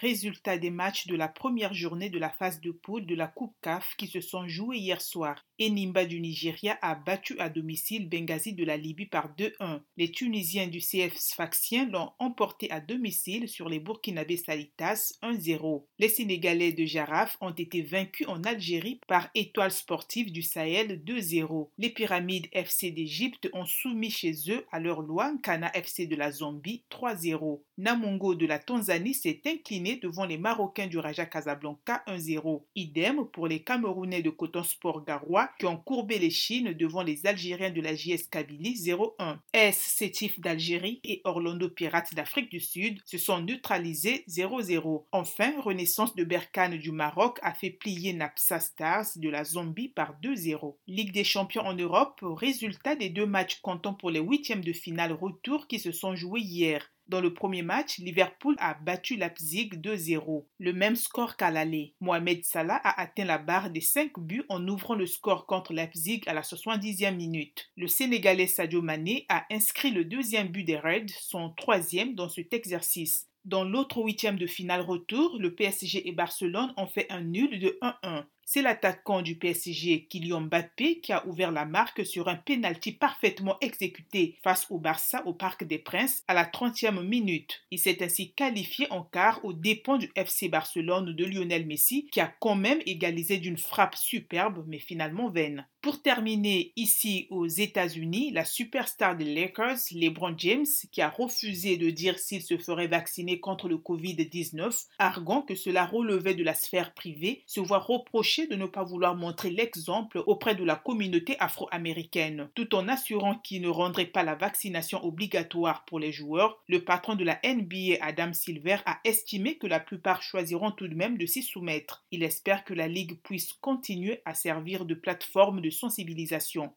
Résultat des matchs de la première journée de la phase de poule de la Coupe CAF qui se sont joués hier soir. Enimba du Nigeria a battu à domicile Benghazi de la Libye par 2-1. Les Tunisiens du CF Sfaxien l'ont emporté à domicile sur les Burkinabés Salitas 1-0. Les Sénégalais de Jaraf ont été vaincus en Algérie par Étoile Sportive du Sahel 2-0. Les Pyramides FC d'Égypte ont soumis chez eux à leur loi Kana FC de la Zambie 3-0. Namongo de la Tanzanie s'est incliné devant les Marocains du Raja Casablanca 1-0. Idem pour les Camerounais de Coton Sport Garoua qui ont courbé les Chines devant les Algériens de la JS Kabylie 0-1. S Sétif d'Algérie et Orlando Pirates d'Afrique du Sud se sont neutralisés 0-0. Enfin, Renaissance de Berkane du Maroc a fait plier Napsa Stars de la Zombie par 2-0. Ligue des champions en Europe, résultat des deux matchs comptant pour les huitièmes de finale retour qui se sont joués hier. Dans le premier match, Liverpool a battu Leipzig 2-0, le même score qu'à l'aller. Mohamed Salah a atteint la barre des 5 buts en ouvrant le score contre Leipzig à la 70e minute. Le Sénégalais Sadio Mané a inscrit le deuxième but des Reds, son troisième dans cet exercice. Dans l'autre huitième de finale retour, le PSG et Barcelone ont fait un nul de 1-1. C'est l'attaquant du PSG, Kylian Mbappé, qui a ouvert la marque sur un penalty parfaitement exécuté face au Barça au Parc des Princes à la 30e minute. Il s'est ainsi qualifié en quart aux dépens du FC Barcelone de Lionel Messi, qui a quand même égalisé d'une frappe superbe mais finalement vaine. Pour terminer, ici aux États-Unis, la superstar des Lakers, LeBron James, qui a refusé de dire s'il se ferait vacciner contre le Covid-19, arguant que cela relevait de la sphère privée, se voit reprocher de ne pas vouloir montrer l'exemple auprès de la communauté afro-américaine. Tout en assurant qu'il ne rendrait pas la vaccination obligatoire pour les joueurs, le patron de la NBA, Adam Silver, a estimé que la plupart choisiront tout de même de s'y soumettre. Il espère que la Ligue puisse continuer à servir de plateforme de sensibilisation.